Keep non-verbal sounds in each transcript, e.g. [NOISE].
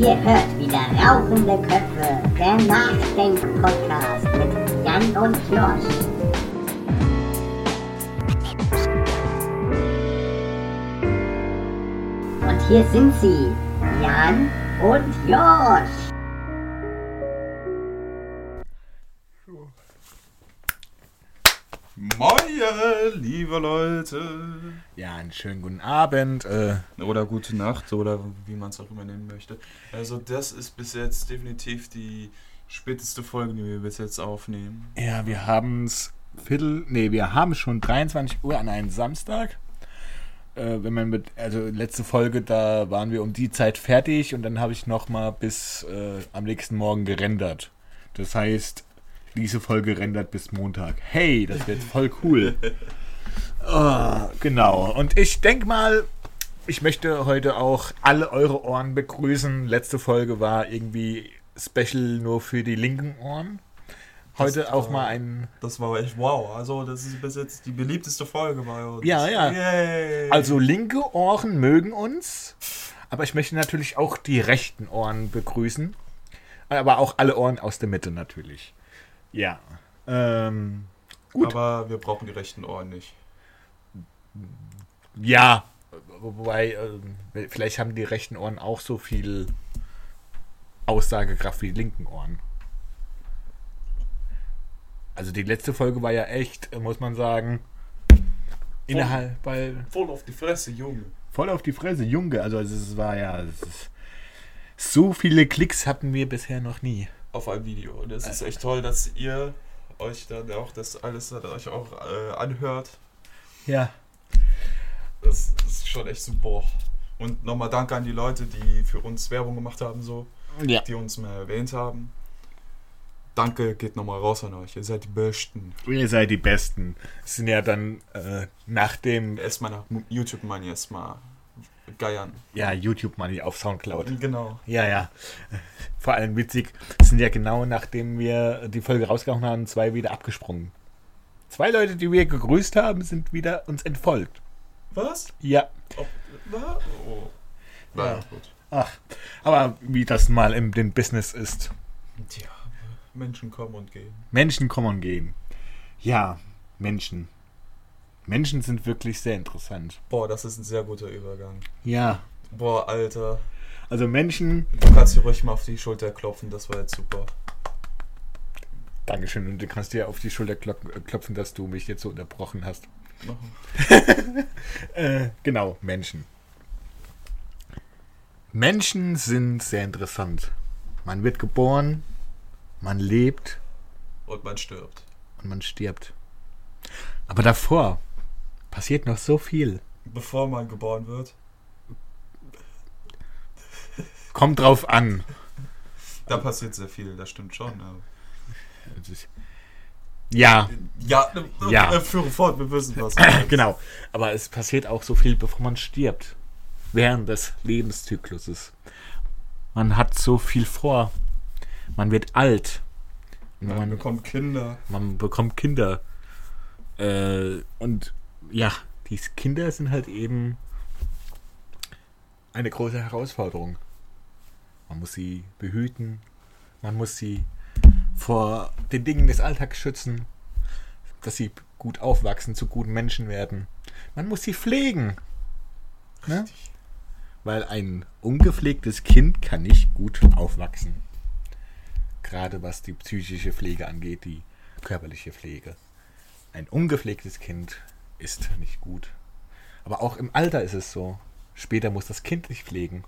Ihr hört wieder Rauchende Köpfe, der Nachdenk-Podcast mit Jan und Josh. Und hier sind sie, Jan und Josh. Liebe Leute. Ja, einen schönen guten Abend. Äh, Oder gute Nacht oder wie man es auch immer nennen möchte. Also das ist bis jetzt definitiv die späteste Folge, die wir bis jetzt aufnehmen. ja, wir haben es Viertel, nee, wir haben schon 23 Uhr an einem Samstag. Äh, wenn man mit, also letzte Folge, da waren wir um die Zeit fertig und dann habe ich noch mal bis äh, am nächsten Morgen gerendert. Das heißt, diese Folge rendert bis Montag. Hey, das wird voll cool. [LAUGHS] Ah, genau. Und ich denke mal, ich möchte heute auch alle eure Ohren begrüßen. Letzte Folge war irgendwie special nur für die linken Ohren. Heute Das auch mal ein. Das war echt wow. Also das ist bis jetzt die beliebteste Folge bei uns. Ja, ja. Yay. Also linke Ohren mögen uns, aber ich möchte natürlich auch die rechten Ohren begrüßen. Aber auch alle Ohren aus der Mitte natürlich. Ja. Ähm, gut. Aber wir brauchen die rechten Ohren nicht. Ja, wobei, äh, vielleicht haben die rechten Ohren auch so viel Aussagekraft wie die linken Ohren. Also die letzte Folge war ja echt, muss man sagen, innerhalb bei Voll auf die Fresse, Junge. voll auf die Fresse, Junge. Also es war ja, es ist, so viele Klicks hatten wir bisher noch nie. Auf ein Video. Und es ist echt toll, dass ihr euch dann auch das alles dann euch auch äh, anhört. Ja. Das ist schon echt super. Und nochmal danke an die Leute, die für uns Werbung gemacht haben, so, Ja. die uns mal erwähnt haben. Danke geht nochmal raus an euch. Ihr seid die Besten. Ihr seid die Besten. Es sind ja dann äh, nach dem Erstmal nach YouTube-Money erstmal geiern. ja, YouTube-Money auf Soundcloud. Genau. Ja, ja. Vor allem witzig, es sind ja genau nachdem wir die Folge rausgehauen haben, zwei wieder abgesprungen. Zwei Leute, die wir gegrüßt haben, sind wieder uns entfolgt. Was? Ja. Ob, was? Oh. Na Ja. gut. Ach, aber wie das mal im dem Business ist. Tja, Menschen kommen und gehen. Menschen kommen und gehen. Ja, Menschen. Menschen sind wirklich sehr interessant. Boah, das ist ein sehr guter Übergang. Ja. Boah, Alter. Also Menschen. Du kannst dir ruhig mal auf die Schulter klopfen, das war jetzt super. Dankeschön. Und du kannst dir auf die Schulter klop- äh, klopfen, dass du mich jetzt so unterbrochen hast. [LAUGHS] Äh, genau, Menschen. Menschen sind sehr interessant. Man wird geboren, man lebt Und man stirbt. und man stirbt. Aber davor passiert noch so viel. Bevor man geboren wird, Kommt drauf an. da passiert sehr viel, das stimmt schon. Ja, Ja, Ja. äh, führe fort, wir wissen was. [CLEARS THROAT] genau. Aber es passiert auch so viel, bevor man stirbt. Während des Lebenszykluses. Man hat so viel vor. Man wird alt. Man man, bekommt Kinder. man bekommt Kinder. Äh, und ja, die Kinder sind halt eben eine große Herausforderung. Man muss sie behüten. Man muss sie vor den Dingen des Alltags schützen. Dass sie gut aufwachsen, zu guten Menschen werden. Man muss sie pflegen. Ne? Weil ein ungepflegtes Kind kann nicht gut aufwachsen. Gerade was die psychische Pflege angeht, die körperliche Pflege. Ein ungepflegtes Kind ist nicht gut. Aber auch im Alter ist es so. Später muss das Kind sich pflegen.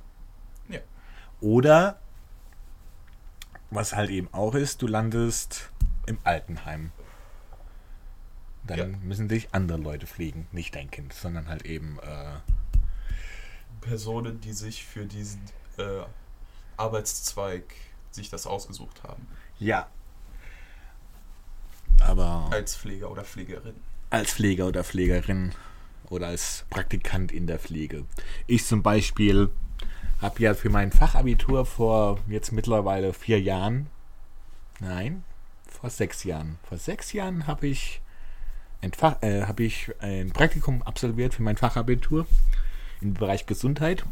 Ja. Oder, was halt eben auch ist, du landest im Altenheim. Dann Ja. müssen dich andere Leute pflegen. Nicht dein Kind, sondern halt eben äh, Personen, die sich für diesen äh, Arbeitszweig sich das ausgesucht haben. Ja. Aber Als Pfleger oder Pflegerin. als Pfleger oder Pflegerin oder als Praktikant in der Pflege. Ich zum Beispiel habe ja für mein Fachabitur vor jetzt mittlerweile vier Jahren, nein, vor sechs Jahren, vor sechs Jahren habe ich ein, äh, habe ich ein Praktikum absolviert für mein Fachabitur im Bereich Gesundheit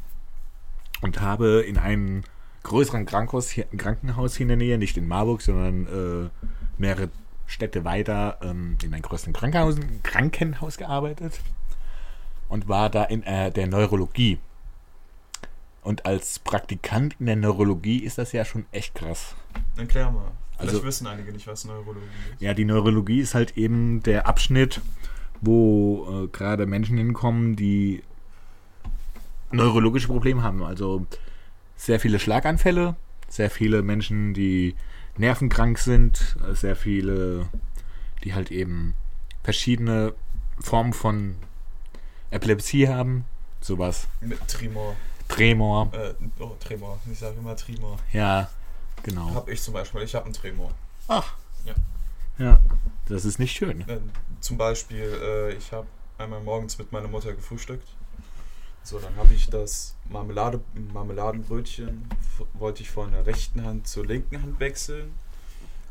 und habe in einem größeren Krankenhaus hier, Krankenhaus hier in der Nähe, nicht in Marburg, sondern äh, mehrere Städte weiter ähm, in einem größeren Krankenhaus, Krankenhaus gearbeitet und war da in äh, der Neurologie. Und als Praktikant in der Neurologie ist das ja schon echt krass. Erklär mal. Vielleicht Also- wissen einige nicht, was Neurologie ist. Ja, die Neurologie ist halt eben der Abschnitt, wo äh, gerade Menschen hinkommen, die neurologische Probleme haben. Also sehr viele Schlaganfälle, sehr viele Menschen, die nervenkrank sind, äh, sehr viele, die halt eben verschiedene Formen von Epilepsie haben, sowas. Mit Tremor. Tremor, Äh, oh, Tremor. Ich sage immer Tremor. ja, genau. Hab ich zum Beispiel. Ich habe einen Tremor. Ach, Ja. ja, das ist nicht schön. Äh, zum Beispiel, äh, ich habe einmal morgens mit meiner Mutter gefrühstückt. So, dann habe ich das Marmelade, Marmeladenbrötchen, wollte ich von der rechten Hand zur linken Hand wechseln.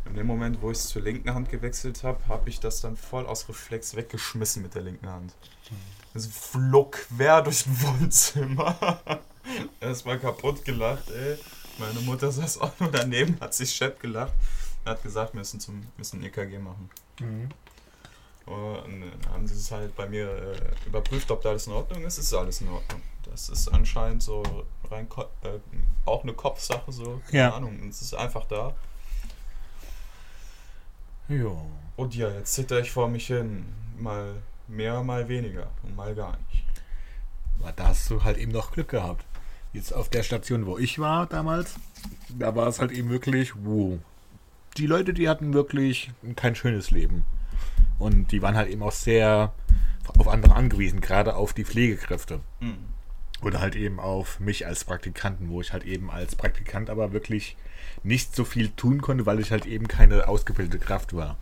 In dem Moment, wo ich es zur linken Hand gewechselt habe, habe ich das dann voll aus Reflex weggeschmissen mit der linken Hand. Es flog quer durch ein Wohnzimmer. [LAUGHS] Erstmal kaputt gelacht, ey. Meine Mutter saß auch nur daneben, hat sich schepp gelacht und hat gesagt, wir müssen zum müssen EKG machen. Mhm. Und dann haben sie es halt bei mir äh, überprüft, ob da alles in Ordnung ist. Es ist alles in Ordnung. Das ist anscheinend so rein äh, auch eine Kopfsache, so. Keine Ja. Ahnung. Es ist einfach da. Ja. Und ja, jetzt zitter ich vor mich hin. Mal mehr, mal weniger. Und mal gar nicht. Aber da hast du halt eben noch Glück gehabt. Jetzt auf der Station, wo ich war damals, da war es halt eben wirklich, wow. Die Leute, die hatten wirklich kein schönes Leben. Und die waren halt eben auch sehr auf andere angewiesen, gerade auf die Pflegekräfte. Mhm. Oder halt eben auf mich als Praktikanten, wo ich halt eben als Praktikant aber wirklich nicht so viel tun konnte, weil ich halt eben keine ausgebildete Kraft war.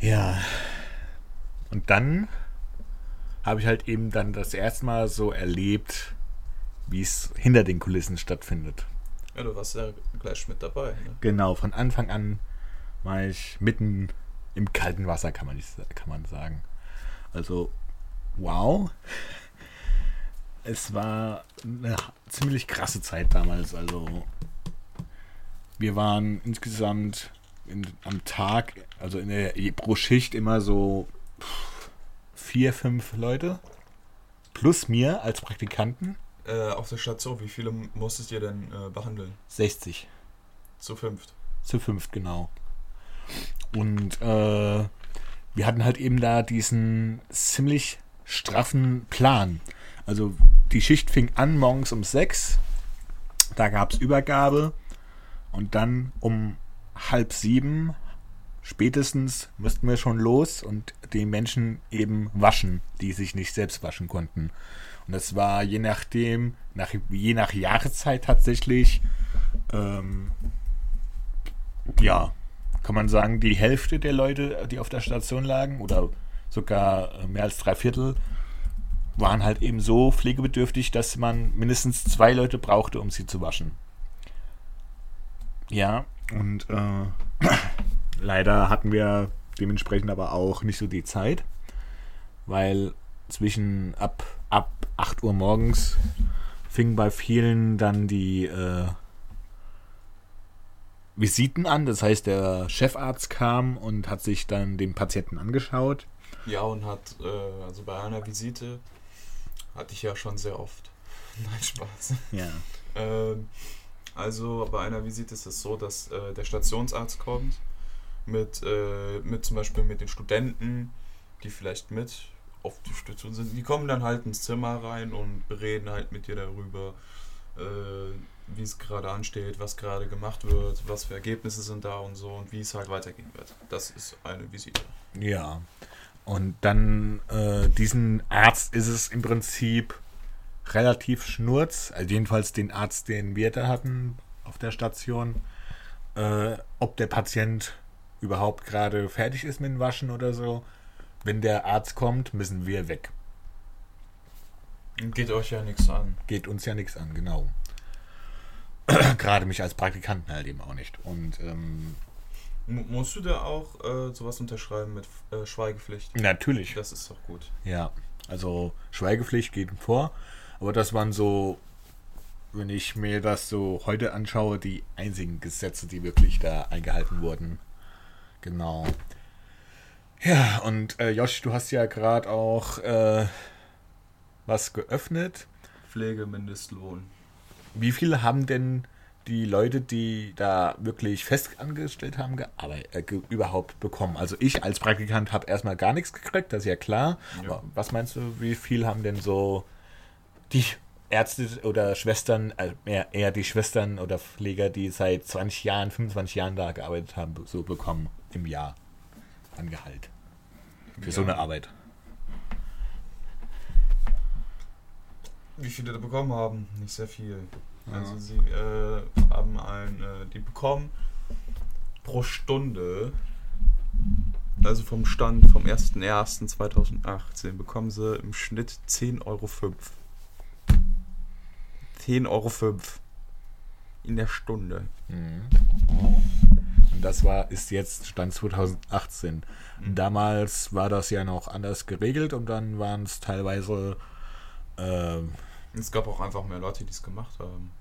Ja. Und dann habe ich halt eben dann das erste Mal so erlebt, wie es hinter den Kulissen stattfindet. Ja, du warst ja gleich mit dabei. Ne? Genau, von Anfang an war ich mitten im kalten Wasser, kann man, nicht, kann man sagen. Also, wow. Es war eine ziemlich krasse Zeit damals. Also, wir waren insgesamt in, am Tag, also in der pro Schicht immer so vier, fünf Leute. Plus mir als Praktikanten Äh, auf der Station, wie viele musstet ihr denn äh, behandeln? 60. Zu fünft. Zu fünft, genau. Und äh, wir hatten halt eben da diesen ziemlich straffen Plan. Also die Schicht fing an morgens um sechs. Da gab es Übergabe. Und dann um halb sieben spätestens müssten wir schon los und die Menschen eben waschen, die sich nicht selbst waschen konnten. Und das war je nachdem, nach, je nach Jahreszeit tatsächlich, ähm, ja, kann man sagen, die Hälfte der Leute, die auf der Station lagen, oder sogar äh, mehr als drei Viertel, waren halt eben so pflegebedürftig, dass man mindestens zwei Leute brauchte, um sie zu waschen. Ja, und äh, leider hatten wir dementsprechend aber auch nicht so die Zeit, weil zwischen ab, ab 8 Uhr morgens fing bei vielen dann die äh, Visiten an. Das heißt, der Chefarzt kam und hat sich dann den Patienten angeschaut. Ja, und hat, äh, also bei einer Visite hatte ich ja schon sehr oft. [LAUGHS] Nein, Spaß. Ja. Ähm, also bei einer Visite ist es so, dass äh, der Stationsarzt kommt mit, äh, mit zum Beispiel mit den Studenten, die vielleicht mit auf die Station sind. Die kommen dann halt ins Zimmer rein und reden halt mit dir darüber, äh, wie es gerade ansteht, was gerade gemacht wird, was für Ergebnisse sind da und so und wie es halt weitergehen wird. Das ist eine Visite. Ja. Und dann äh, diesen Arzt ist es im Prinzip relativ schnurz, also jedenfalls den Arzt, den wir da hatten auf der Station, äh, ob der Patient überhaupt gerade fertig ist mit dem Waschen oder so. Wenn der Arzt kommt, müssen wir weg. Geht euch ja nichts an. Geht uns ja nichts an, genau. [CLEARS THROAT] gerade mich als Praktikanten halt eben auch nicht. Und ähm, musst du da auch äh, sowas unterschreiben mit äh, Schweigepflicht? natürlich. Das ist doch gut. Ja, also Schweigepflicht geht vor, aber das waren so wenn ich mir das so heute anschaue, die einzigen Gesetze, die wirklich da eingehalten wurden. Genau. Ja, und äh, Josh, du hast ja gerade auch äh, was geöffnet. Pflegemindestlohn. Wie viele haben denn die Leute, die da wirklich fest angestellt haben, äh, überhaupt bekommen? Also ich als Praktikant habe erstmal gar nichts gekriegt, das ist ja klar. Ja. Aber was meinst du, wie viel haben denn so die Ärzte oder Schwestern, äh, eher, eher die Schwestern oder Pfleger, die seit 20 Jahren, 25 Jahren da gearbeitet haben, so bekommen im Jahr an Gehalt? Für so Ja. eine Arbeit. Wie viele da bekommen haben? Nicht sehr viel. Ja. Also sie äh, haben ein, äh, die bekommen pro Stunde, also vom Stand vom 01.01.2018, bekommen sie im Schnitt 10,05 Euro. 10,05 Euro in der Stunde. Mhm. Das war, ist jetzt Stand 2018. Mhm. Damals war das ja noch anders geregelt und dann waren es teilweise äh, Es gab auch einfach mehr Leute, die es gemacht haben.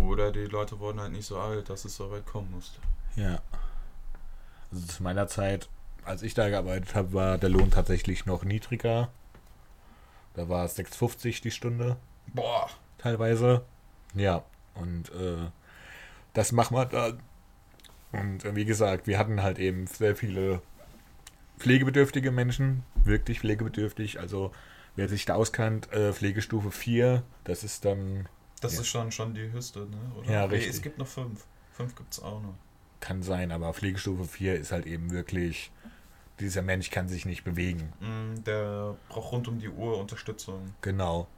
Oder die Leute wurden halt nicht so alt, dass es so weit kommen musste. Ja. Also zu meiner Zeit, als ich da gearbeitet habe, war der Lohn tatsächlich noch niedriger. Da war es 6,50 die Stunde Boah! teilweise. Ja, und äh, das machen wir dann. Und äh, wie gesagt, wir hatten halt eben sehr viele pflegebedürftige Menschen, wirklich pflegebedürftig. Also wer sich da auskannt, äh, Pflegestufe 4, das ist dann, Das Ja. ist schon, schon die höchste, ne? Oder? Ja, Nee, richtig. es gibt noch fünf. Fünf gibt es auch noch. kann sein, aber Pflegestufe 4 ist halt eben wirklich, dieser Mensch kann sich nicht bewegen. Mm, Der braucht rund um die Uhr Unterstützung. Genau.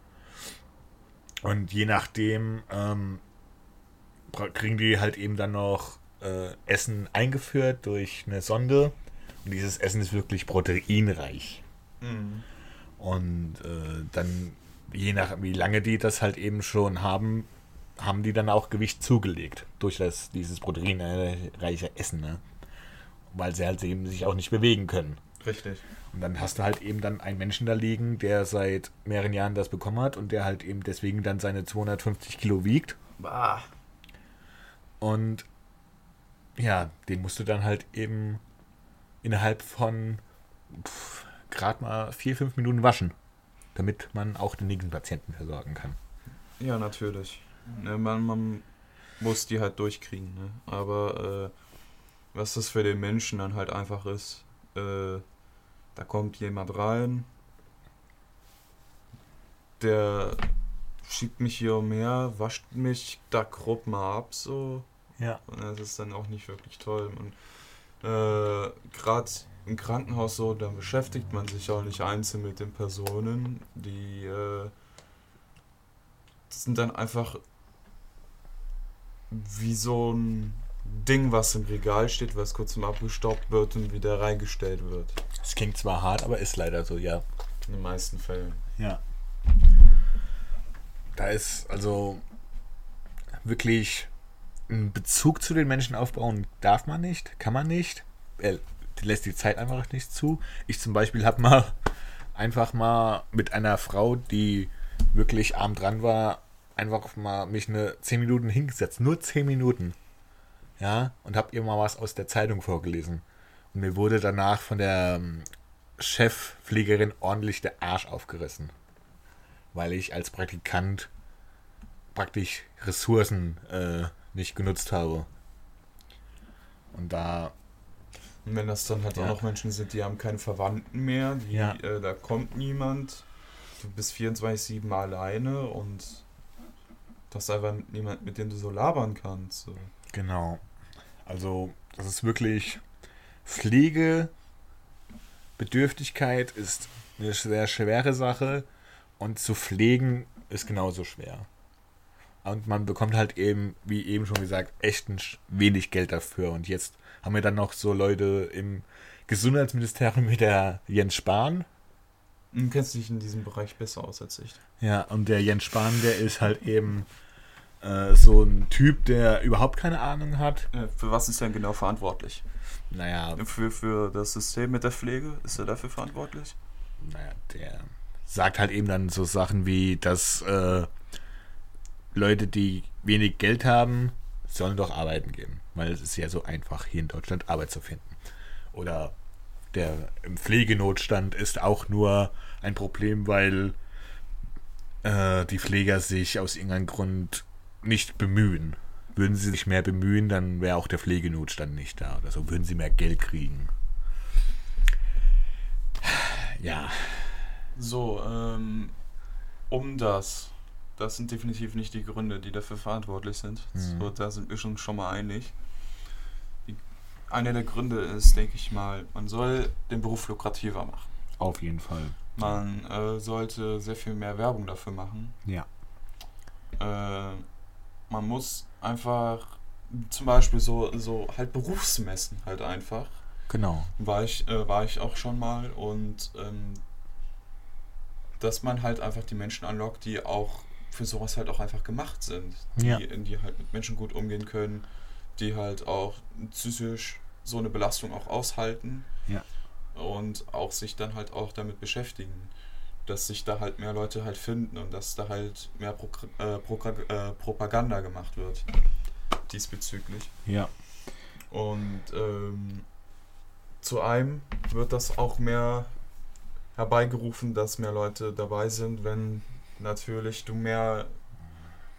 Und je nachdem ähm, kriegen die halt eben dann noch äh, Essen eingeführt durch eine Sonde. Und dieses Essen ist wirklich proteinreich. Mm. Und äh, dann, je nach wie lange die das halt eben schon haben, haben die dann auch Gewicht zugelegt durch das, dieses proteinreiche Essen, ne? Weil sie halt eben sich auch nicht bewegen können. Richtig. Und dann hast du halt eben dann einen Menschen da liegen, der seit mehreren Jahren das bekommen hat und der halt eben deswegen dann seine 250 Kilo wiegt. Bah. Und ja, den musst du dann halt eben innerhalb von gerade mal vier, fünf Minuten waschen, damit man auch den nächsten Patienten versorgen kann. Ja, natürlich. Ne, man, man muss die halt durchkriegen, ne? Aber äh, was das für den Menschen dann halt einfach ist, äh, da kommt jemand rein, der schiebt mich hier umher, wascht mich da grob mal ab, so. Ja. Und das ist dann auch nicht wirklich toll. Und äh, gerade im Krankenhaus so, da beschäftigt man sich auch nicht einzeln mit den Personen, die äh, sind dann einfach wie so ein Ding, was im Regal steht, was kurz mal abgestaubt wird und wieder reingestellt wird. Das klingt zwar hart, aber ist leider so, ja. In den meisten Fällen. Ja. Da ist also wirklich einen Bezug zu den Menschen aufbauen darf man nicht, kann man nicht. Er lässt die Zeit einfach nicht zu. Ich zum Beispiel habe mal [LAUGHS] einfach mal mit einer Frau, die wirklich arm dran war, einfach mal mich eine 10 Minuten hingesetzt. Nur 10 Minuten. Ja, und habe ihr mal was aus der Zeitung vorgelesen. Und mir wurde danach von der ähm, Chefpflegerin ordentlich der Arsch aufgerissen. Weil ich als Praktikant praktisch Ressourcen äh, nicht genutzt habe. Und da, Und wenn das dann halt Ja. auch noch Menschen sind, die haben keine Verwandten mehr, die, Ja. äh, da kommt niemand, du bist 24-7 alleine und das ist einfach niemand, mit dem du so labern kannst. So. genau. Also, das ist wirklich Pflege, Bedürftigkeit ist eine sehr schwere Sache und zu pflegen ist genauso schwer. Und man bekommt halt eben, wie eben schon gesagt, echt wenig Geld dafür. Und jetzt haben wir dann noch so Leute im Gesundheitsministerium mit der Jens Spahn, Du kennst dich in diesem Bereich besser aus als ich. Ja, und der Jens Spahn, der ist halt eben äh, so ein Typ, der überhaupt keine Ahnung hat. Äh, für was ist er genau verantwortlich? Naja, Für, für das System mit der Pflege? Ist er dafür verantwortlich? naja, der sagt halt eben dann so Sachen wie, dass äh, Leute, die wenig Geld haben, sollen doch arbeiten gehen. Weil es ist ja so einfach, hier in Deutschland Arbeit zu finden. Oder der Pflegenotstand ist auch nur ein Problem, weil äh, die Pfleger sich aus irgendeinem Grund nicht bemühen. Würden sie sich mehr bemühen, dann wäre auch der Pflegenotstand nicht da oder so. Würden sie mehr Geld kriegen. Ja. So, ähm, um das. Das sind definitiv nicht die Gründe, die dafür verantwortlich sind. Mhm. So, da sind wir schon, schon mal einig. Die, einer der Gründe ist, denke ich mal, man soll den Beruf lukrativer machen. Auf jeden Fall. Man äh, sollte sehr viel mehr Werbung dafür machen. Ja. Äh, man muss einfach zum Beispiel so, so halt Berufsmessen halt einfach. Genau. War ich, äh, war ich auch schon mal und ähm, dass man halt einfach die Menschen anlockt, die auch für sowas halt auch einfach gemacht sind. Die, Ja. die halt mit Menschen gut umgehen können, die halt auch psychisch so eine Belastung auch aushalten Ja. und auch sich dann halt auch damit beschäftigen. Dass sich da halt mehr Leute halt finden und dass da halt mehr Pro äh, Pro äh, Propaganda gemacht wird diesbezüglich. Ja. Und ähm, zu einem wird das auch mehr herbeigerufen, dass mehr Leute dabei sind, wenn natürlich du mehr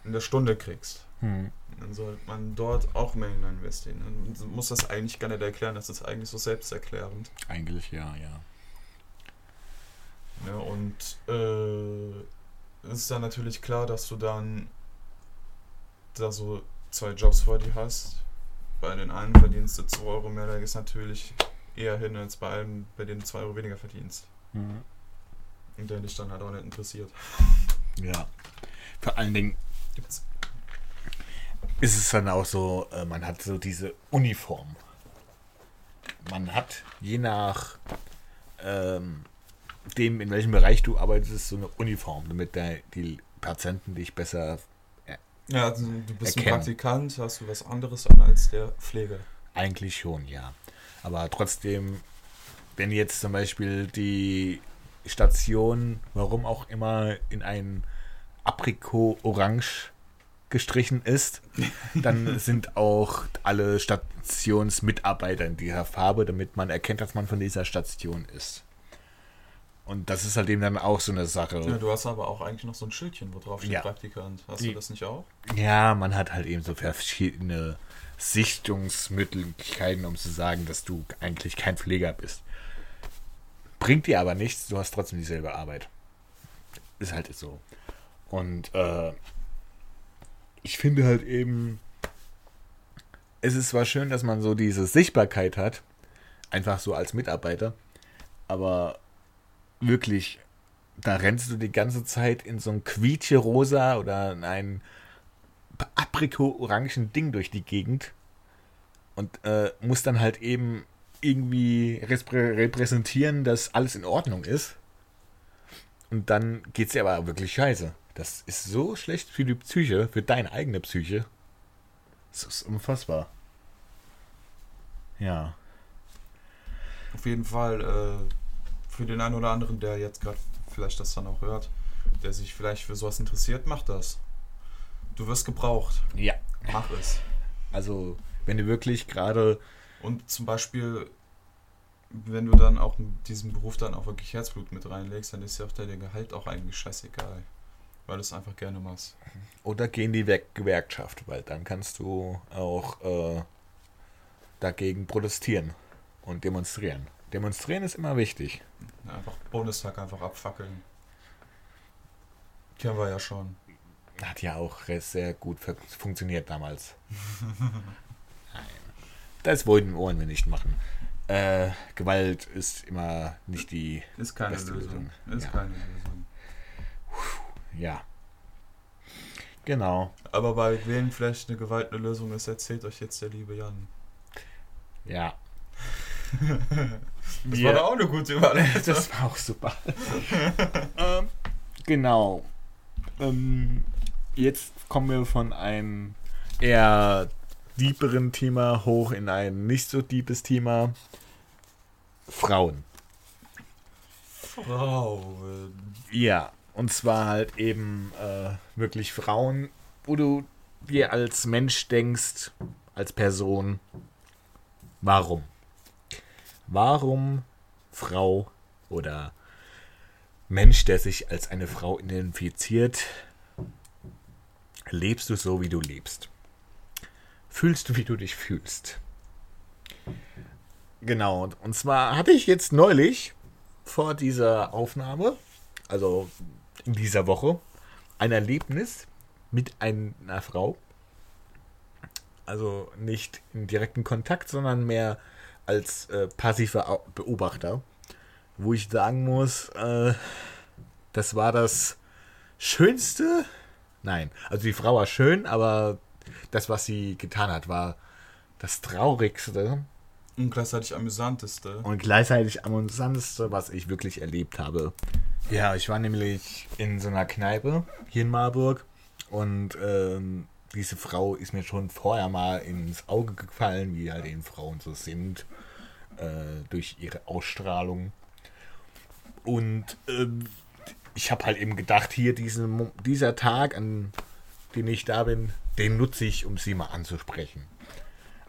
in der Stunde kriegst. Hm. Dann sollte man dort auch mehr hinein investieren. Man muss das eigentlich gar nicht erklären, das ist eigentlich so selbsterklärend. Eigentlich ja, ja. Ja, und äh, es ist dann natürlich klar, dass du dann da so zwei Jobs vor dir hast. Bei den einen verdienst du 2 Euro mehr, da ist natürlich eher hin, als bei einem, bei dem du 2 Euro weniger verdienst. Hm. Und der dich dann halt auch nicht interessiert. Ja. Vor allen Dingen Gibt's. ist es dann auch so, äh, man hat so diese Uniform. Man hat je nach ähm, dem, in welchem Bereich du arbeitest, so eine Uniform, damit der, die Patienten dich besser Ja, also du bist Erkennen. ein Praktikant, hast du was anderes an als der Pfleger. Eigentlich schon, ja. Aber trotzdem, wenn jetzt zum Beispiel die Station, warum auch immer, in ein Aprikot-Orange gestrichen ist, [LAUGHS] dann sind auch alle Stationsmitarbeiter in dieser Farbe, damit man erkennt, dass man von dieser Station ist. Und das ist halt eben dann auch so eine Sache. Ja, du hast aber auch eigentlich noch so ein Schildchen, wo drauf steht Ja. Praktikant. Hast Die- du das nicht auch? Ja, man hat halt eben so verschiedene Sichtungsmöglichkeiten, um zu sagen, dass du eigentlich kein Pfleger bist. Bringt dir aber nichts, du hast trotzdem dieselbe Arbeit. Ist halt so. Und äh, ich finde halt eben, es ist zwar schön, dass man so diese Sichtbarkeit hat, einfach so als Mitarbeiter, aber wirklich, da rennst du die ganze Zeit in so ein quietsche-rosa oder in ein apriko-orangen Ding durch die Gegend und äh, muss dann halt eben irgendwie repr repräsentieren, dass alles in Ordnung ist. Und dann geht's dir aber wirklich scheiße. Das ist so schlecht für die Psyche, für deine eigene Psyche. Das ist unfassbar. Ja. Auf jeden Fall äh, für den einen oder anderen, der jetzt gerade vielleicht das dann auch hört, der sich vielleicht für sowas interessiert, mach das. Du wirst gebraucht. Ja. Mach es. Also, wenn du wirklich gerade. Und zum Beispiel, wenn du dann auch in diesem Beruf dann auch wirklich Herzblut mit reinlegst, dann ist ja auch dein Gehalt auch eigentlich scheißegal. Weil du es einfach gerne machst. Oder geh in die Werk Gewerkschaft, weil dann kannst du auch äh, dagegen protestieren und demonstrieren. Demonstrieren ist immer wichtig. Einfach Bundestag einfach abfackeln. Kennen wir ja schon. Hat ja auch sehr gut fun- funktioniert damals. [LAUGHS] Das wollten wollen wir nicht machen. Äh, Gewalt ist immer nicht die. Ist keine Beste Lösung. Lösung. Ist Ja. keine Lösung. Ja. Genau. Aber bei wem vielleicht eine Gewalt eine Lösung ist, erzählt euch jetzt der liebe Jan. Ja. [LAUGHS] Das Ja. war doch auch eine gute Überleitung. [LAUGHS] Das war auch super. ähm, genau. Ähm, jetzt kommen wir von einem eher deeperen Thema hoch in ein nicht so deepes Thema. Frauen. Frauen. Ja, und zwar halt eben äh, wirklich Frauen wo du dir als Mensch denkst, als Person, warum? Warum Frau oder Mensch, der sich als eine Frau identifiziert, lebst du so, wie du lebst? Fühlst du, wie du dich fühlst? Genau, und zwar hatte ich jetzt neulich vor dieser Aufnahme, also in dieser Woche, ein Erlebnis mit einer Frau. Also nicht in direkten Kontakt, sondern mehr als äh, passiver Beobachter. Wo ich sagen muss, äh, das war das Schönste. Nein, also die Frau war schön, aber das, was sie getan hat, war das Traurigste Und gleichzeitig amüsanteste. und gleichzeitig amüsanteste, was ich wirklich erlebt habe. Ja, ich war nämlich in so einer Kneipe hier in Marburg und ähm, diese Frau ist mir schon vorher mal ins Auge gefallen, wie halt eben Frauen so sind, äh, durch ihre Ausstrahlung. Und ähm, ich habe halt eben gedacht, hier diesen, dieser Tag, an dem ich da bin, den nutze ich, um sie mal anzusprechen.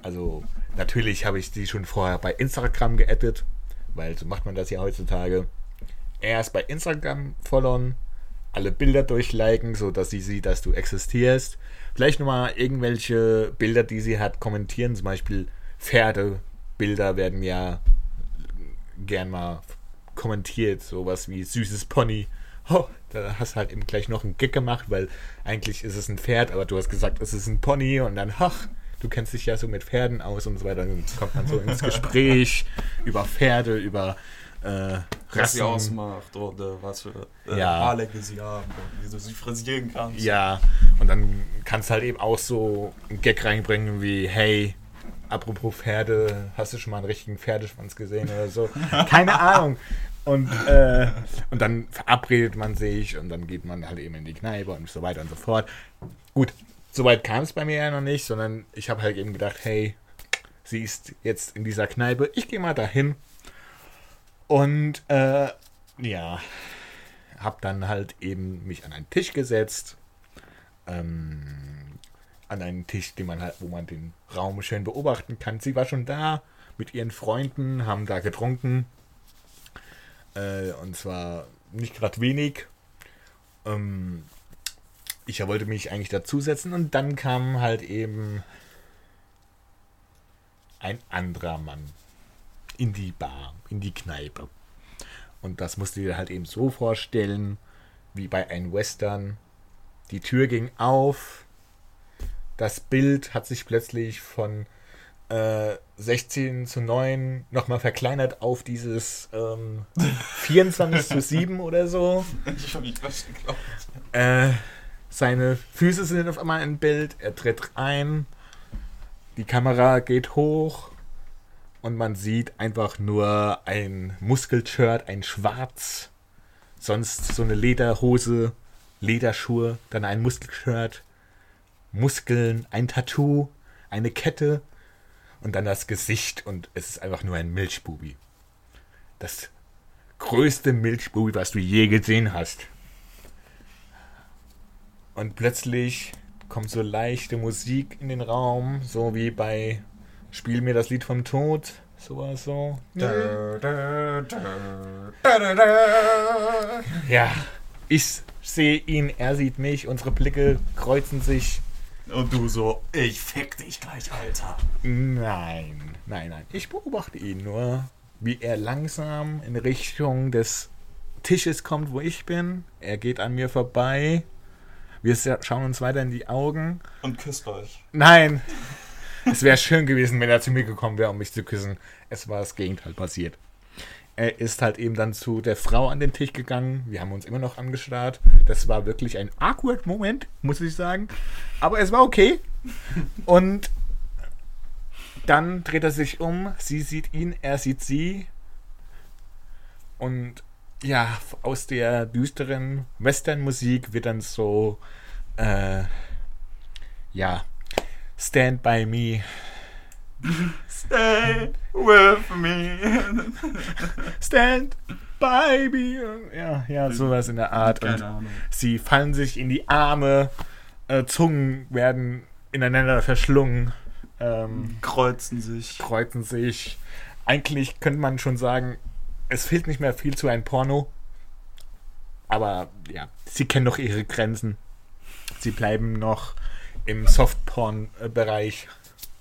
Also natürlich habe ich sie schon vorher bei Instagram geaddet, weil so macht man das ja heutzutage. Erst bei Instagram followen, alle Bilder durchliken, so dass sie sieht, dass du existierst. Vielleicht nochmal irgendwelche Bilder, die sie hat, kommentieren. Zum Beispiel Pferdebilder werden ja gern mal kommentiert. Sowas wie süßes Pony. [LAUGHS] Oh, da hast du halt eben gleich noch einen Gag gemacht, weil eigentlich ist es ein Pferd, aber du hast gesagt, es ist ein Pony und dann, ach, du kennst dich ja so mit Pferden aus und so weiter. Dann kommt man so ins Gespräch [LAUGHS] über Pferde, über äh, Was sie ausmacht oder was für äh, Ja. Haarlänge sie haben und wie du sie frisieren kannst. Ja, und dann kannst du halt eben auch so einen Gag reinbringen wie, hey, apropos Pferde, hast du schon mal einen richtigen Pferdeschwanz gesehen oder so? [LAUGHS] Keine Ahnung. Und, äh, [LAUGHS] und dann verabredet man sich und dann geht man halt eben in die Kneipe und so weiter und so fort. Gut, soweit kam es bei mir ja noch nicht, sondern ich habe halt eben gedacht, hey, sie ist jetzt in dieser Kneipe, ich gehe mal dahin. Und äh, ja, habe dann halt eben mich an einen Tisch gesetzt. Ähm, an einen Tisch, den man halt, wo man den Raum schön beobachten kann. Sie war schon da mit ihren Freunden, haben da getrunken. Äh, und zwar nicht gerade wenig. Ähm, ich wollte mich eigentlich dazusetzen und dann kam halt eben ein anderer Mann in die Bar, in die Kneipe. Und das musst du dir halt eben so vorstellen, wie bei einem Western. Die Tür ging auf, das Bild hat sich plötzlich von äh, 16 zu 9 nochmal verkleinert auf dieses ähm, [LAUGHS] 24 zu 7 oder so. Ich hab nicht was geglaubt. Äh, seine Füße sind auf einmal im Bild, er tritt ein, die Kamera geht hoch und man sieht einfach nur ein Muskelshirt, ein Schwarz, sonst so eine Lederhose, Lederschuhe, dann ein Muskelshirt, Muskeln, ein Tattoo, eine Kette und dann das Gesicht und es ist einfach nur ein Milchbubi. Das größte Milchbubi, was du je gesehen hast. Und plötzlich kommt so leichte Musik in den Raum, so wie bei Spiel mir das Lied vom Tod, sowas so. Ja, ich sehe ihn, er sieht mich, unsere Blicke kreuzen sich. Und du so, ich fick dich gleich, Alter. Nein, nein, nein. Ich beobachte ihn nur, wie er langsam in Richtung des Tisches kommt, wo ich bin. Er geht an mir vorbei. Wir schauen uns weiter in die Augen. Und küsst euch. Nein. Es wäre schön gewesen, wenn er zu mir gekommen wäre, um mich zu küssen. Es war das Gegenteil passiert. Er ist halt eben dann zu der Frau an den Tisch gegangen. Wir haben uns immer noch angestarrt. Das war wirklich ein awkward Moment, muss ich sagen. Aber es war okay. Und dann dreht er sich um. Sie sieht ihn, er sieht sie. Und ja, aus der düsteren Western-Musik wird dann so, äh, ja, Stand by Me. Stay with me. Stand by me. Ja, ja, sowas in der Art. Und Keine Ahnung. sie fallen sich in die Arme äh, Zungen werden ineinander verschlungen, ähm, Kreuzen sich. kreuzen sich. Eigentlich könnte man schon sagen, es fehlt nicht mehr viel zu einem Porno. Aber ja, sie kennen doch ihre Grenzen. Sie bleiben noch im Softporn-Bereich.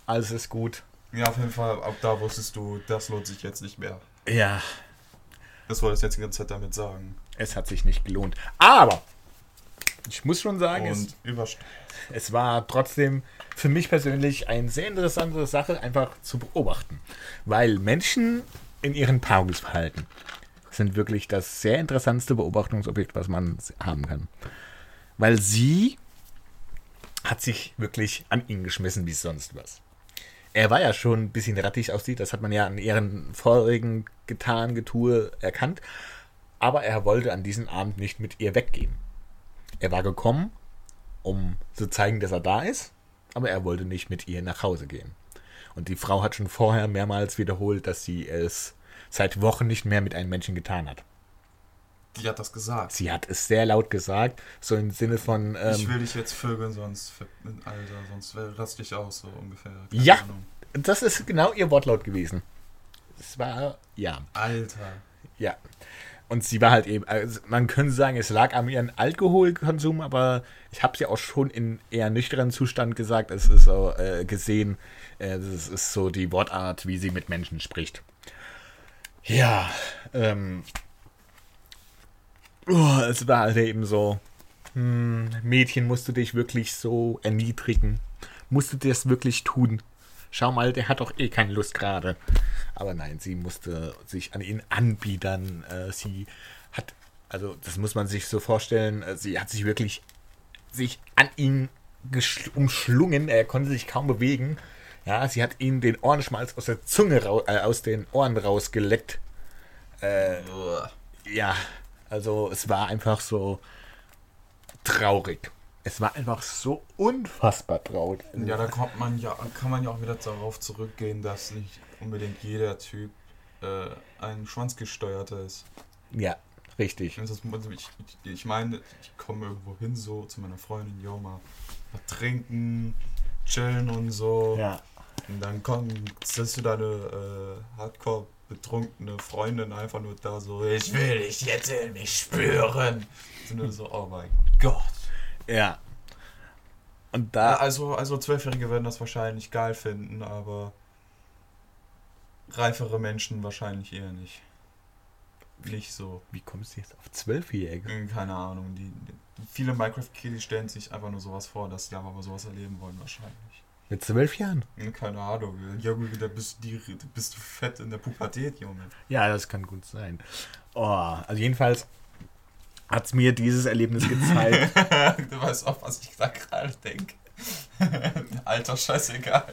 Alles ist gut. Ja, auf jeden Fall, ab da wusstest du, das lohnt sich jetzt nicht mehr. Ja, Das wollte ich jetzt die ganze Zeit damit sagen. es hat sich nicht gelohnt. Aber ich muss schon sagen, es, es war trotzdem für mich persönlich eine sehr interessante Sache, einfach zu beobachten. Weil Menschen in ihrem Paarungsverhalten sind wirklich das sehr interessanteste Beobachtungsobjekt, was man haben kann. Weil sie hat sich wirklich an ihn geschmissen wie sonst was. Er war ja schon ein bisschen rattig aussieht, das hat man ja an ihren vorigen getan, Getue erkannt. Aber er wollte an diesem Abend nicht mit ihr weggehen. Er war gekommen, um zu zeigen, dass er da ist, aber er wollte nicht mit ihr nach Hause gehen. Und die Frau hat schon vorher mehrmals wiederholt, dass sie es seit Wochen nicht mehr mit einem Menschen getan hat. Die hat das gesagt. Sie hat es sehr laut gesagt, so im Sinne von, ich ähm, will dich jetzt vögeln, sonst, Alter, sonst rast dich aus, so ungefähr. Keine Ja. Ahnung. das ist genau ihr Wortlaut gewesen. Es war, ja, Alter. ja. Und sie war halt eben, also man könnte sagen, es lag an ihrem Alkoholkonsum, aber ich habe sie auch schon in eher nüchternen Zustand gesagt. Es ist so äh, gesehen, äh, das ist so die Wortart, wie sie mit Menschen spricht. Ja, ähm, oh, es war halt eben so, hm, Mädchen, musst du dich wirklich so erniedrigen? Musst du das wirklich tun? Schau mal, der hat doch eh keine Lust gerade. Aber nein, sie musste sich an ihn anbiedern. Äh, sie hat, also das muss man sich so vorstellen, äh, sie hat sich wirklich sich an ihn umschlungen. Er konnte sich kaum bewegen. Ja, sie hat ihn den Ohrenschmalz aus der Zunge, äh, aus den Ohren rausgeleckt. Äh, ja, also es war einfach so traurig. Es war einfach so unfassbar traurig. Ja, da kommt man ja, kann man ja auch wieder darauf zurückgehen, dass nicht unbedingt jeder Typ äh, ein Schwanzgesteuerter ist. Ja, richtig. Ist- also Ich, ich, meine, ich komme irgendwo hin so zu meiner Freundin, jo, mal, trinken, chillen und so. Ja. Und dann komm, siehst du deine äh, hardcore betrunkene Freundin einfach nur da so, ich will dich jetzt in mich spüren. Und nur so, oh mein Gott. Ja. Und Ja, da, also, also Zwölfjährige werden das wahrscheinlich geil finden, aber reifere Menschen wahrscheinlich eher nicht. Nicht so. wie kommst du jetzt auf Zwölfjährige? Hm, Keine Ahnung. Die, die, viele Minecraft-Kiddies stellen sich einfach nur sowas vor, dass sie mal sowas erleben wollen, wahrscheinlich. Mit zwölf Jahren? Hm, Keine Ahnung. Junge, da bist, du da bist du fett in der Pubertät, Junge. Ja, das kann gut sein. Oh, also jedenfalls hat es mir dieses Erlebnis gezeigt. [LAUGHS] du weißt auch, was ich da gerade denke. [LAUGHS] Alter, scheißegal.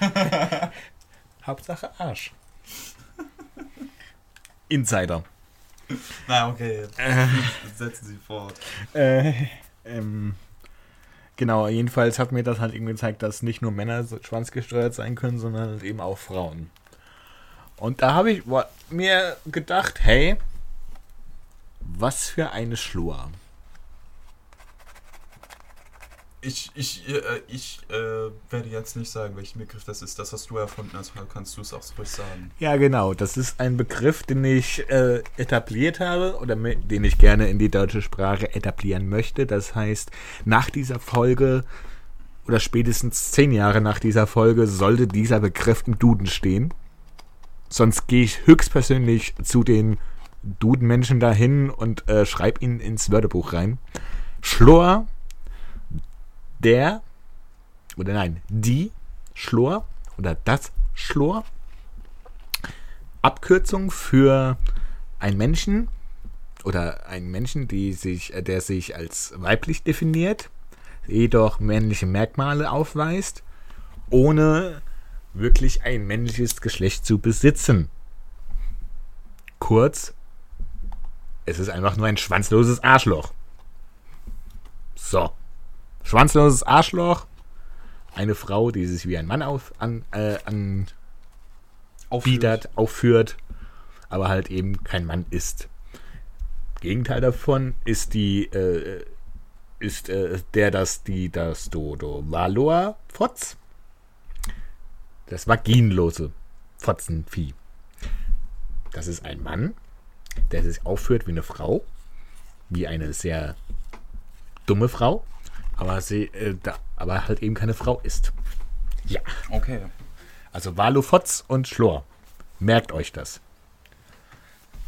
[LAUGHS] Hauptsache Arsch. Insider. Na, okay. Äh, Setzen Sie fort. äh, ähm, genau, jedenfalls hat mir das halt eben gezeigt, dass nicht nur Männer so schwanzgesteuert sein können, sondern halt eben auch Frauen. Und da habe ich mir gedacht, hey, was für eine Schlur. Ich, ich, äh, ich äh, werde jetzt nicht sagen, welchen Begriff das ist. Das hast du erfunden, also kannst du es auch ruhig sagen. Ja, genau. Das ist ein Begriff, den ich äh, etabliert habe oder den ich gerne in die deutsche Sprache etablieren möchte. Das heißt, nach dieser Folge oder spätestens zehn Jahre nach dieser Folge sollte dieser Begriff im Duden stehen. Sonst gehe ich höchstpersönlich zu den Duden-Menschen dahin und äh, schreibe ihn ins Wörterbuch rein. Schlor, der, oder nein, die Schlor oder das Schlor Abkürzung für einen Menschen oder einen Menschen, die sich, äh, der sich als weiblich definiert, jedoch männliche Merkmale aufweist, ohne wirklich ein männliches Geschlecht zu besitzen. Kurz, es ist einfach nur ein schwanzloses Arschloch. So. Schwanzloses Arschloch. Eine Frau, die sich wie ein Mann auf, an, äh, an, biedert, aufführt, aber halt eben kein Mann ist. Gegenteil davon ist die äh, ist äh, der, das die das do do Valor Fotz. Das vaginlose Fotzenvieh. Das ist ein Mann, der sich aufführt wie eine Frau, wie eine sehr dumme Frau, aber sie äh, da, aber halt eben keine Frau ist. Ja, Okay. also Valo Fotz und Schlor. Merkt euch das.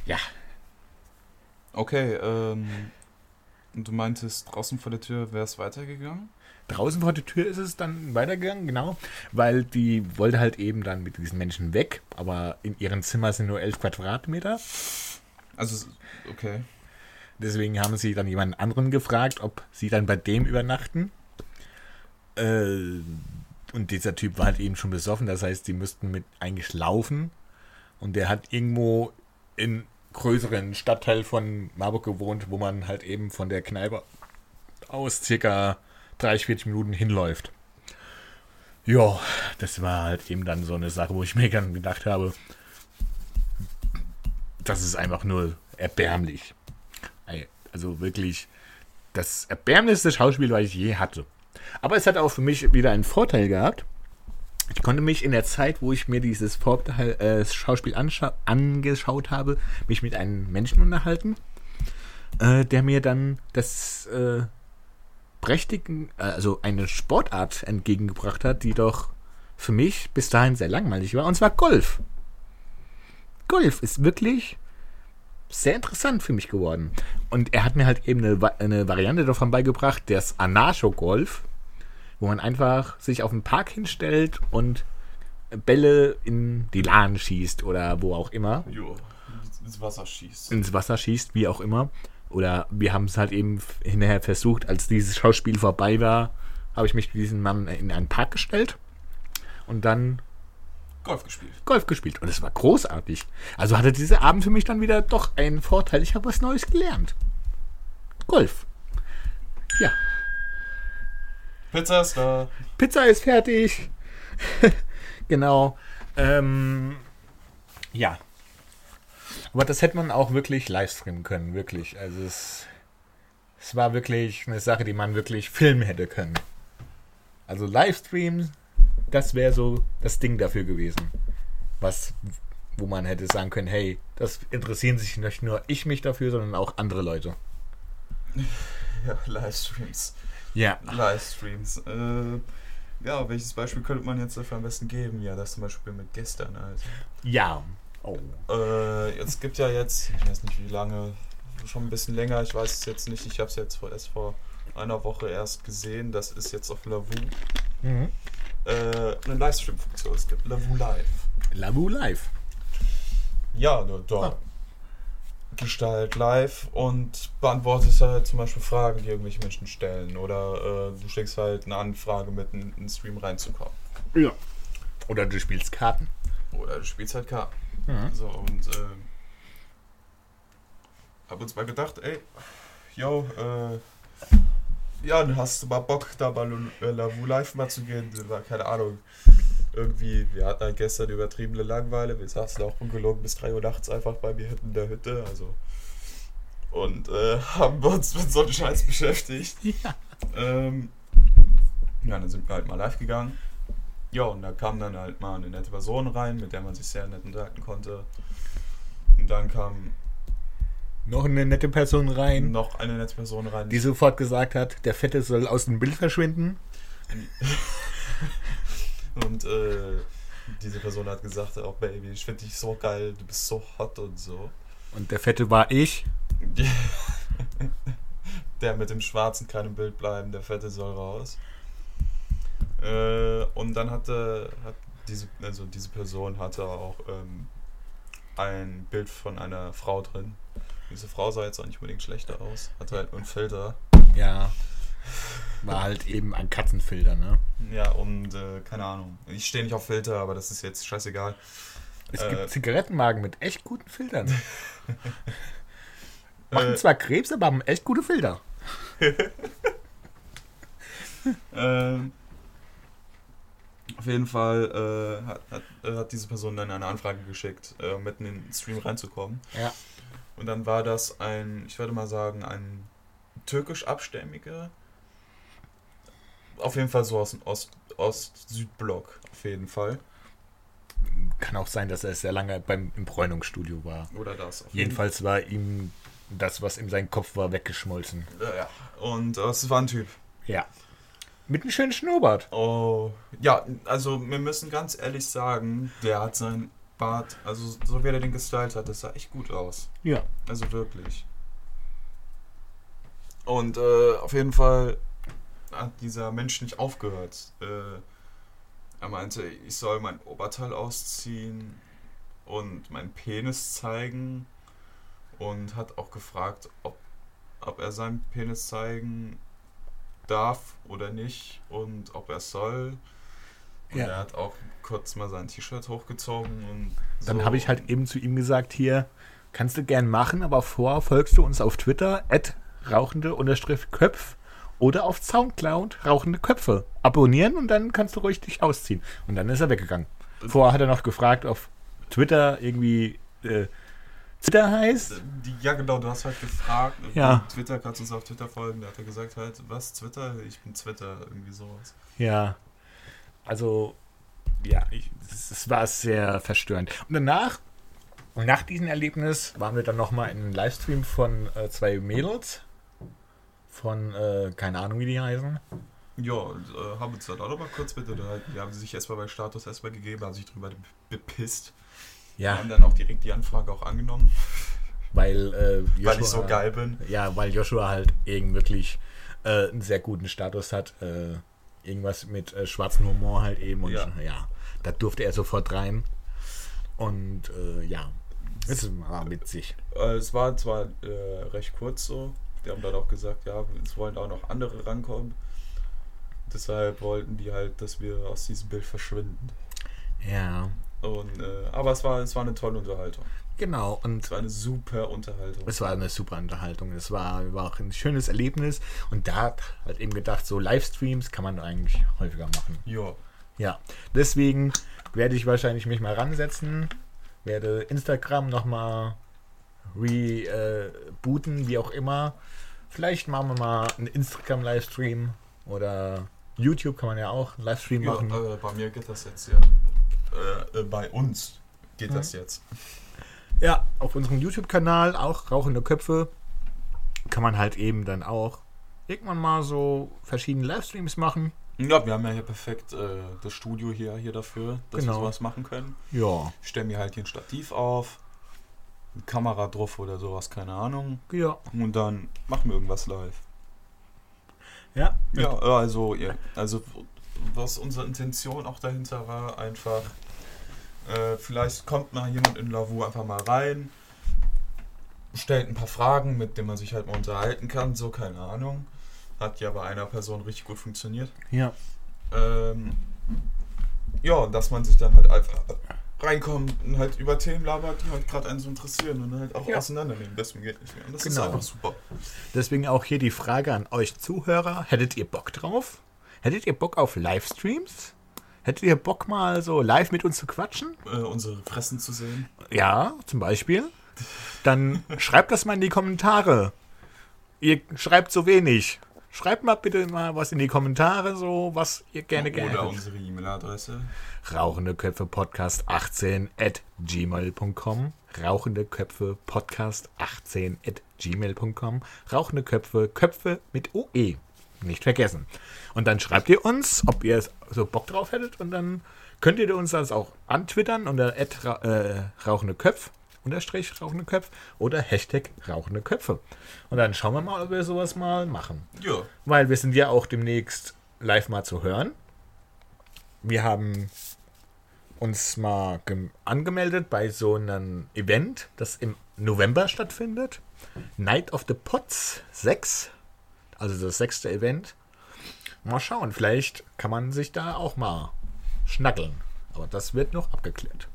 Ja, Okay, ähm. Und du meintest, draußen vor der Tür wäre es weitergegangen? Draußen vor der Tür ist es dann weitergegangen, genau, weil die wollte halt eben dann mit diesen Menschen weg, aber in ihrem Zimmer sind nur 11 Quadratmeter. Also, okay. Deswegen haben sie dann jemanden anderen gefragt, ob sie dann bei dem übernachten. Äh, und dieser Typ war halt eben schon besoffen, das heißt, sie müssten mit eigentlich laufen. Und der hat irgendwo in größeren Stadtteil von Marburg gewohnt, wo man halt eben von der Kneipe aus circa 30, 40 Minuten hinläuft. Ja, das war halt eben dann so eine Sache, wo ich mir dann gedacht habe, das ist einfach nur erbärmlich. Also wirklich das erbärmlichste Schauspiel, was ich je hatte. Aber es hat auch für mich wieder einen Vorteil gehabt. Ich konnte mich in der Zeit, wo ich mir dieses Vorteil, äh, Schauspiel angeschaut habe, mich mit einem Menschen unterhalten, äh, der mir dann das äh, prächtigen, äh, also eine Sportart entgegengebracht hat, die doch für mich bis dahin sehr langweilig war, und zwar Golf. Golf ist wirklich sehr interessant für mich geworden. Und er hat mir halt eben eine, eine Variante davon beigebracht, das Anarcho-Golf, wo man einfach sich auf den Park hinstellt und Bälle in die Lahn schießt oder wo auch immer, Jo. Ins Wasser schießt. ins Wasser schießt, wie auch immer. Oder wir haben es halt eben hinterher versucht, als dieses Schauspiel vorbei war, habe ich mich mit diesem Mann in einen Park gestellt und dann Golf gespielt. Golf gespielt. Und es war großartig. Also hatte dieser Abend für mich dann wieder doch einen Vorteil. Ich habe was Neues gelernt. Golf. Ja. Pizza ist da. Pizza ist fertig. [LAUGHS] genau. Ähm, ja. Aber das hätte man auch wirklich livestreamen können, wirklich. Also es, es war wirklich eine Sache, die man wirklich filmen hätte können. Also Livestream, das wäre so das Ding dafür gewesen. Was, wo man hätte sagen können, hey, das interessieren sich nicht nur ich mich dafür, sondern auch andere Leute. Ja, Livestreams. Ja. Livestreams. Äh, ja, welches Beispiel könnte man jetzt dafür am besten geben? Ja, das zum Beispiel mit gestern halt. Ja. Oh. Äh, es gibt ja jetzt, ich weiß nicht wie lange, schon ein bisschen länger, ich weiß es jetzt nicht, ich habe es jetzt vor, erst vor einer Woche erst gesehen, das ist jetzt auf Lavu, Mhm. Äh, eine Livestream-Funktion, es gibt Lavu Live. Lavu Live. Ja, da, da Ah. Gestalt live und beantwortest halt zum Beispiel Fragen, die irgendwelche Menschen stellen oder äh, du steckst halt eine Anfrage mit in den Stream reinzukommen. Ja. Oder du spielst Karten. Oder du spielst halt Karten. Mhm. So, und äh, hab uns mal gedacht, ey, yo, äh, ja, dann hast du mal Bock, da äh, Lavu Live mal zu gehen. War, keine Ahnung. Irgendwie, wir hatten halt gestern übertriebene Langeweile. Wir saßen auch ungelogen bis 3 Uhr nachts einfach bei mir hinten in der Hütte. Also. Und äh, [LAUGHS] haben uns mit so einem Scheiß beschäftigt. [LAUGHS] Ja. Ähm, ja, dann sind wir halt mal live gegangen. Ja, und da kam dann halt mal eine nette Person rein, mit der man sich sehr nett unterhalten konnte. Und dann kam Noch eine nette Person rein, noch eine nette Person rein. die sofort gesagt hat, der Fette soll aus dem Bild verschwinden. [LAUGHS] und äh, diese Person hat gesagt, oh Baby, ich finde dich so geil, du bist so hot und so. Und der Fette war ich. [LAUGHS] der mit dem schwarzen kann im Bild bleiben, der Fette soll raus. Äh, und dann hatte hat diese, also diese Person hatte auch ähm, ein Bild von einer Frau drin. Diese Frau sah jetzt auch nicht unbedingt schlechter aus, hatte halt nur einen Filter. Ja. War halt eben ein Katzenfilter, ne? Ja, und äh, keine Ahnung. Ich stehe nicht auf Filter, aber das ist jetzt scheißegal. Es Äh. gibt Zigarettenmagen mit echt guten Filtern. [LAUGHS] Machen Äh, zwar Krebs, aber haben echt gute Filter. [LAUGHS] Ähm, auf jeden Fall äh, hat, hat, hat diese Person dann eine Anfrage geschickt, äh, mitten in den Stream reinzukommen. Ja. Und dann war das ein, ich würde mal sagen, ein türkisch abstämmiger auf jeden Fall so aus dem Ost- Ost-Süd-Block. Auf jeden Fall. Kann auch sein, dass er sehr lange beim im Bräunungsstudio war. Oder das. Auf Jedenfalls war ihm das, was in seinem Kopf war, weggeschmolzen. jeden. Ja, ja. Und äh, es war ein Typ. Ja. Mit einem schönen Schnurrbart. Oh. Ja, also wir müssen ganz ehrlich sagen, der hat sein Bart, also so wie er den gestylt hat, das sah echt gut aus. Ja. Also wirklich. Und äh, auf jeden Fall hat dieser Mensch nicht aufgehört. Äh, er meinte, ich soll mein Oberteil ausziehen und meinen Penis zeigen. Und hat auch gefragt, ob, ob er seinen Penis zeigen darf oder nicht und ob er soll. Und Ja. er hat auch kurz mal sein T-Shirt hochgezogen und Dann so. habe ich halt eben zu ihm gesagt, hier, kannst du gern machen, aber vorher folgst du uns auf Twitter, at rauchende Köpf oder auf Soundcloud rauchende Köpfe. Abonnieren und dann kannst du ruhig dich ausziehen. Und dann ist er weggegangen. Vorher hat er noch gefragt, auf Twitter irgendwie äh, Twitter heißt. Die, ja, genau, du hast halt gefragt. Ja. Twitter, kannst du uns auf Twitter folgen? Da hat er gesagt halt, was, Twitter? Ich bin Twitter, irgendwie sowas. Ja. Also, ja, es, war sehr verstörend. Und danach, nach diesem Erlebnis, waren wir dann nochmal in einem Livestream von äh, zwei Mädels. Von, äh, keine Ahnung, wie die heißen. Ja, äh, haben uns dann auch noch mal kurz bitte unterhalten. Die haben sich erstmal bei Status erstmal gegeben, haben sich drüber bepisst. Ja, Haben dann auch direkt die Anfrage auch angenommen, weil, äh, Joshua, weil ich so geil bin. Ja, weil Joshua halt eben wirklich äh, einen sehr guten Status hat. Äh, irgendwas mit äh, schwarzem Humor halt eben. Und Ja. ja. da durfte er sofort rein. Und äh, ja, es war witzig. Äh, es war zwar äh, recht kurz so. Die haben dann auch gesagt, ja, es wollen auch noch andere rankommen. Deshalb wollten die halt, dass wir aus diesem Bild verschwinden. Ja, Und, äh, aber es war, es war eine tolle Unterhaltung. Genau. Und Es war eine super Unterhaltung. Es war eine super Unterhaltung. Es war, war auch ein schönes Erlebnis. Und da hat halt eben gedacht, so Livestreams kann man eigentlich häufiger machen. Ja. Ja, deswegen werde ich wahrscheinlich mich mal ransetzen, werde Instagram nochmal rebooten, wie auch immer. Vielleicht machen wir mal einen Instagram-Livestream oder YouTube kann man ja auch einen Livestream ja machen. äh, bei mir geht das jetzt ja. Äh, äh, bei uns geht Mhm. das jetzt. Ja, auf unserem YouTube-Kanal, auch Rauchende Köpfe, kann man halt eben dann auch irgendwann mal so verschiedene Livestreams machen. Ja, wir haben ja hier perfekt äh, das Studio hier, hier dafür, dass Genau. wir sowas machen können. Ja, Ich stelle mir halt hier ein Stativ auf, eine Kamera drauf oder sowas, keine Ahnung. ja, Und dann machen wir irgendwas live. ja. Ja, also, ja, also was unsere Intention auch dahinter war, einfach, äh, vielleicht kommt mal jemand in Lavu einfach mal rein, stellt ein paar Fragen, mit denen man sich halt mal unterhalten kann, so, keine Ahnung. Hat ja bei einer Person richtig gut funktioniert. Ja, Ähm, ja, dass man sich dann halt einfach reinkommt und halt über Themen labert, die halt gerade einen so interessieren und halt auch Ja. auseinandernehmen. Deswegen geht nicht mehr. Und das Genau. ist einfach super. deswegen auch hier die Frage an euch Zuhörer. Hättet ihr Bock drauf? Hättet ihr Bock auf Livestreams? Hättet ihr Bock mal so live mit uns zu quatschen? Äh, unsere Fressen zu sehen. Ja, zum Beispiel. Dann [LAUGHS] schreibt das mal in die Kommentare. Ihr schreibt so wenig. Schreibt mal bitte mal was in die Kommentare, so was ihr gerne gerne Oder unsere E-Mail-Adresse. Rauchende Köpfe Podcast 18 at gmail.com. Rauchende Köpfe Podcast 18 at gmail.com. Rauchende Köpfe, Köpfe mit OE. Nicht vergessen. Und dann schreibt ihr uns, ob ihr so Bock drauf hättet und dann könnt ihr uns das auch antwittern unter äh, rauchende Köpf unterstrich rauchende Köpf oder Hashtag rauchende Köpfe. Und dann schauen wir mal, ob wir sowas mal machen. Ja. Weil wir sind ja auch demnächst live mal zu hören. Wir haben uns mal gem- angemeldet bei so einem Event, das im November stattfindet. Night of the Pots 6. Also das sechste Event. Mal schauen, vielleicht kann man sich da auch mal schnackeln. Aber das wird noch abgeklärt.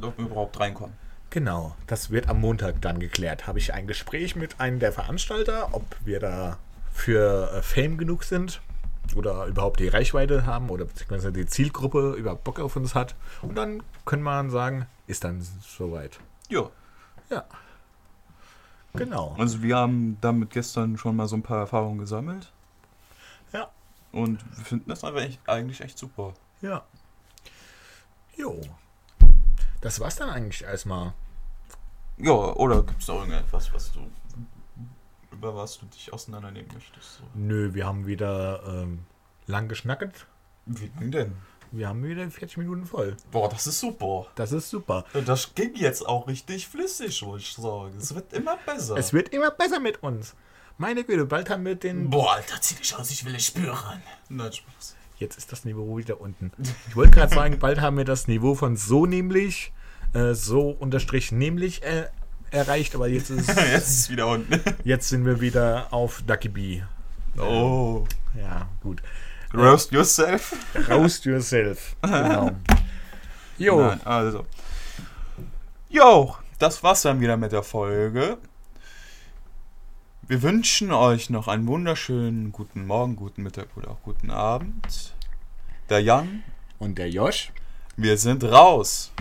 Ob wir überhaupt reinkommen. Genau, das wird am Montag dann geklärt. Habe ich ein Gespräch mit einem der Veranstalter, ob wir da für äh, Fame genug sind oder überhaupt die Reichweite haben oder beziehungsweise die Zielgruppe überhaupt Bock auf uns hat. Und dann können wir sagen, ist dann soweit. Ja. Ja. Genau. Also wir haben damit gestern schon mal so ein paar Erfahrungen gesammelt. Ja. Und wir finden das aber echt, eigentlich echt super. Ja. Jo. Das war's dann eigentlich erstmal. Ja, oder gibt es noch irgendetwas, was du über was du dich auseinandernehmen möchtest? So. Nö, wir haben wieder ähm, lang geschnacket. Wie lang denn? Wir haben wieder 40 Minuten voll. Boah, das ist super. Das ist super. Und Das ging jetzt auch richtig flüssig, muss ich sagen. Es wird immer besser. Es wird immer besser mit uns. Meine Güte, bald haben wir den. Boah, Alter, zieh dich aus, ich will es spüren. Nein, Spaß. Jetzt ist das Niveau wieder unten. Ich wollte gerade sagen, [LAUGHS] bald haben wir das Niveau von so nämlich, äh, so unterstrich nämlich äh, erreicht, aber jetzt ist [LAUGHS] Jetzt ist es wieder unten. jetzt sind wir wieder auf Ducky B. Oh. Ja, gut. Roast yourself. Roust yourself. [LAUGHS] Genau. Jo, Nein, also. Jo, das war's dann wieder mit der Folge. Wir wünschen euch noch einen wunderschönen guten Morgen, guten Mittag oder auch guten Abend. Der Jan, und der Josh. wir sind raus.